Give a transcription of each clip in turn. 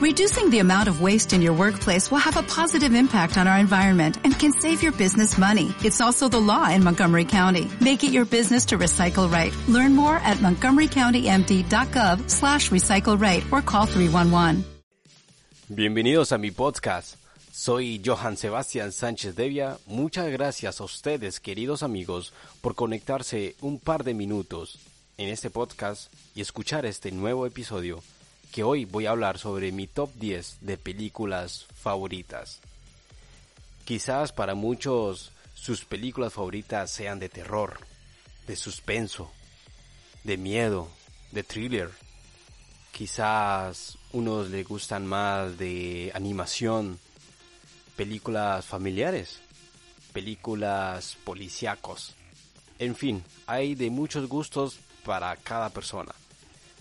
Reducing the amount of waste in your workplace will have a positive impact on our environment and can save your business money. It's also the law in Montgomery County. Make it your business to recycle right. Learn more at montgomerycountymd.gov slash recycle right or call 311. Bienvenidos a mi podcast. Soy Johan Sebastián Sánchez Devia. Muchas gracias a ustedes, queridos amigos, por conectarse un par de minutos en este podcast y escuchar este nuevo episodio que hoy voy a hablar sobre mi top 10 de películas favoritas. Quizás para muchos sus películas favoritas sean de terror, de suspenso, de miedo, de thriller. Quizás unos les gustan más de animación, películas familiares, películas policíacos. En fin, hay de muchos gustos para cada persona.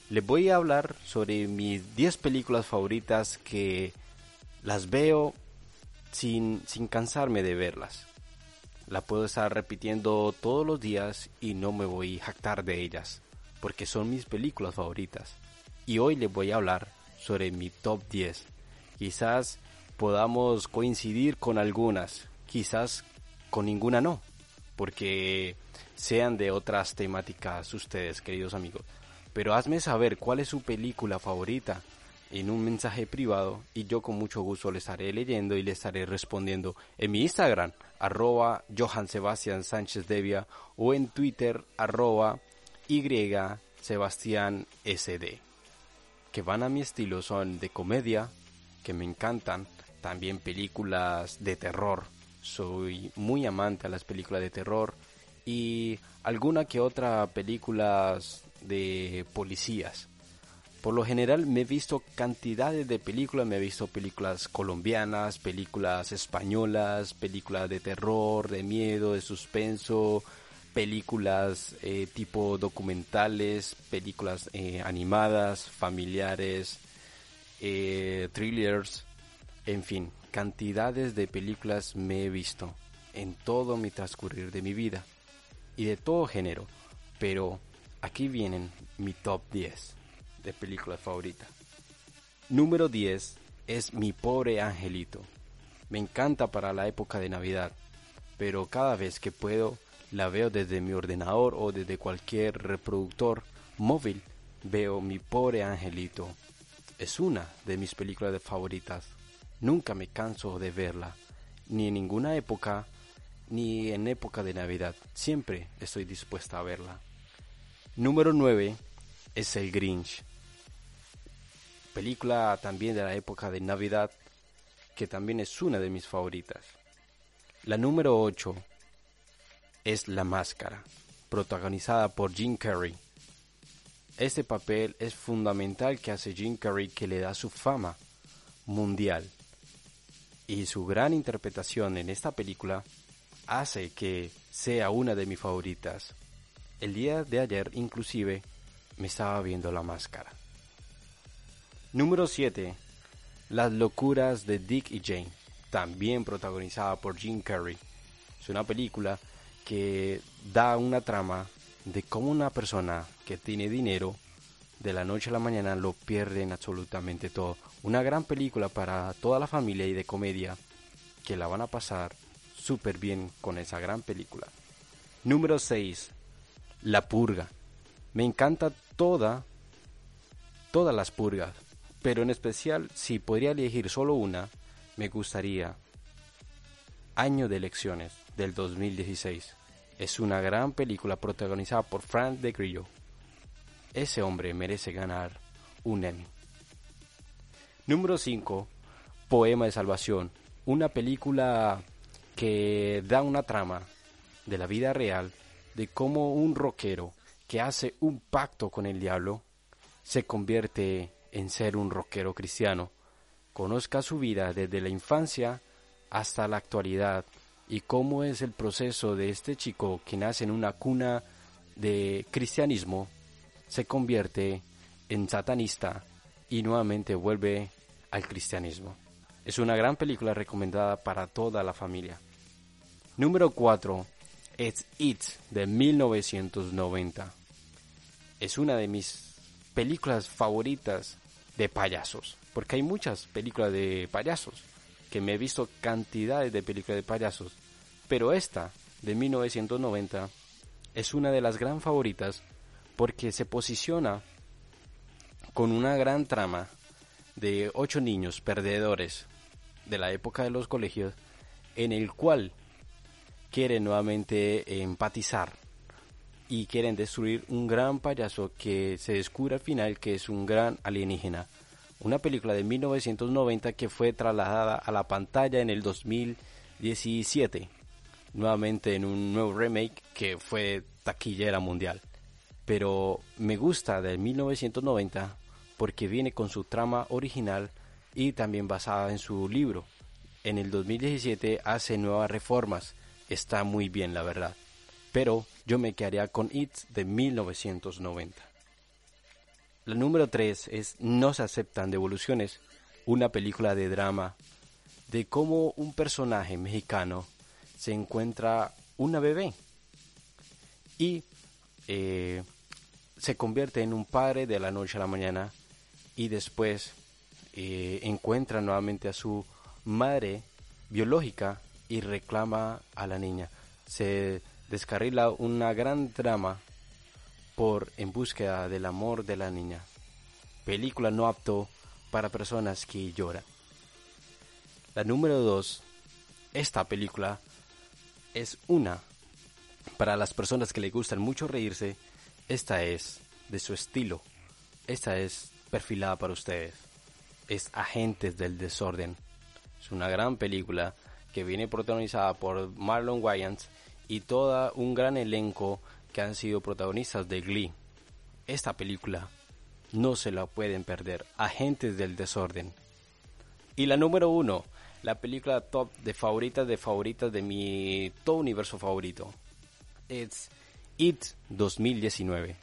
Les voy a hablar sobre mis 10 películas favoritas que las veo sin, sin cansarme de verlas. La puedo estar repitiendo todos los días y no me voy a jactar de ellas, porque son mis películas favoritas. Y hoy les voy a hablar sobre mi top 10. Quizás podamos coincidir con algunas, quizás con ninguna no, porque sean de otras temáticas ustedes, queridos amigos. Pero hazme saber cuál es su película favorita en un mensaje privado y yo con mucho gusto le estaré leyendo y le estaré respondiendo en mi Instagram, arroba Johan Sebastián o en Twitter, arroba. Que van a mi estilo son de comedia, que me encantan, también películas de terror. Soy muy amante a las películas de terror y alguna que otra películas de policías. Por lo general me he visto cantidades de películas, me he visto películas colombianas, películas españolas, películas de terror, de miedo, de suspenso, películas eh, tipo documentales, películas eh, animadas, familiares, eh, thrillers, en fin, cantidades de películas me he visto en todo mi transcurrir de mi vida y de todo género, pero aquí vienen mi top 10 de películas favoritas. Número 10 es Mi pobre angelito. Me encanta para la época de Navidad, pero cada vez que puedo la veo desde mi ordenador o desde cualquier reproductor móvil. Veo Mi pobre angelito. Es una de mis películas favoritas Nunca me canso de verla, ni en ninguna época, ni en época de Navidad. Siempre estoy dispuesta a verla. Número 9 es El Grinch. Película también de la época de Navidad, que también es una de mis favoritas. La número 8 es La Máscara, protagonizada por Jim Carrey. Este papel es fundamental que hace Jim Carrey que le da su fama mundial y su gran interpretación en esta película hace que sea una de mis favoritas. El día de ayer inclusive me estaba viendo la máscara. Número 7. Las locuras de Dick y Jane, también protagonizada por Jim Carrey. Es una película que da una trama de cómo una persona que tiene dinero de la noche a la mañana lo pierden absolutamente todo. Una gran película para toda la familia y de comedia que la van a pasar súper bien con esa gran película. Número 6. La purga. Me encanta toda, todas las purgas, pero en especial si podría elegir solo una, me gustaría Año de Elecciones del 2016. Es una gran película protagonizada por Frank de Grillo ese hombre merece ganar un Emmy. Número 5. Poema de Salvación. Una película que da una trama de la vida real de cómo un rockero que hace un pacto con el diablo se convierte en ser un rockero cristiano. Conozca su vida desde la infancia hasta la actualidad y cómo es el proceso de este chico que nace en una cuna de cristianismo se convierte en satanista y nuevamente vuelve al cristianismo. Es una gran película recomendada para toda la familia. Número 4 es It de 1990. Es una de mis películas favoritas de payasos, porque hay muchas películas de payasos, que me he visto cantidades de películas de payasos, pero esta, de 1990, es una de las gran favoritas porque se posiciona con una gran trama de ocho niños perdedores de la época de los colegios en el cual quieren nuevamente empatizar y quieren destruir un gran payaso que se descubre al final que es un gran alienígena. Una película de 1990 que fue trasladada a la pantalla en el 2017, nuevamente en un nuevo remake que fue taquillera mundial. Pero me gusta de 1990 porque viene con su trama original y también basada en su libro. En el 2017 hace nuevas reformas, está muy bien la verdad pero yo me quedaría con It de 1990. La número 3 es No se aceptan devoluciones, una película de drama de cómo un personaje mexicano se encuentra una bebé y eh, se convierte en un padre de la noche a la mañana y después eh, encuentra nuevamente a su madre biológica y reclama a la niña. Se descarrila una gran drama por En búsqueda del amor de la niña. Película no apto para personas que lloran. La número 2. Esta película es una para las personas que le gustan mucho reírse. Esta es de su estilo. Esta es perfilada para ustedes. Es Agentes del Desorden. Es una gran película que viene protagonizada por Marlon Wayans y todo un gran elenco que han sido protagonistas de Glee. Esta película no se la pueden perder, Agentes del Desorden. Y la número uno, la película top de favoritas de favoritas de mi todo universo favorito. Es It 2019.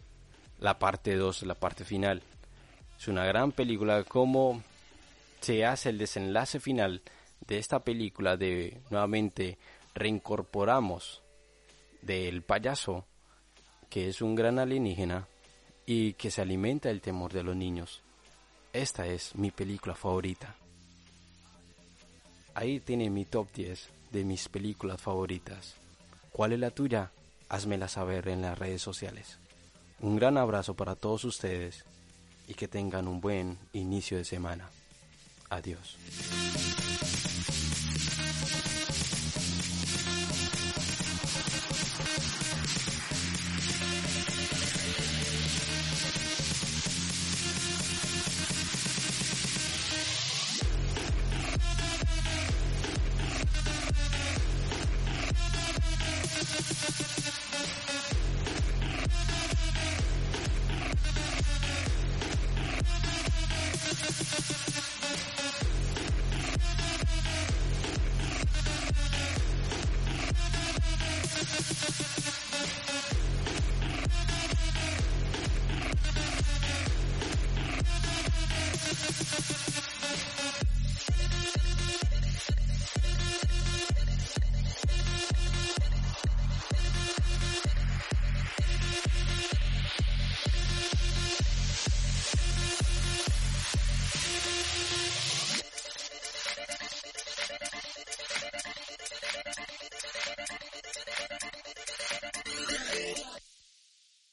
La parte 2, la parte final. Es una gran película como se hace el desenlace final de esta película de nuevamente reincorporamos del payaso, que es un gran alienígena y que se alimenta del temor de los niños. Esta es mi película favorita. Ahí tiene mi top 10 de mis películas favoritas. ¿Cuál es la tuya? Házmela saber en las redes sociales. Un gran abrazo para todos ustedes y que tengan un buen inicio de semana. Adiós.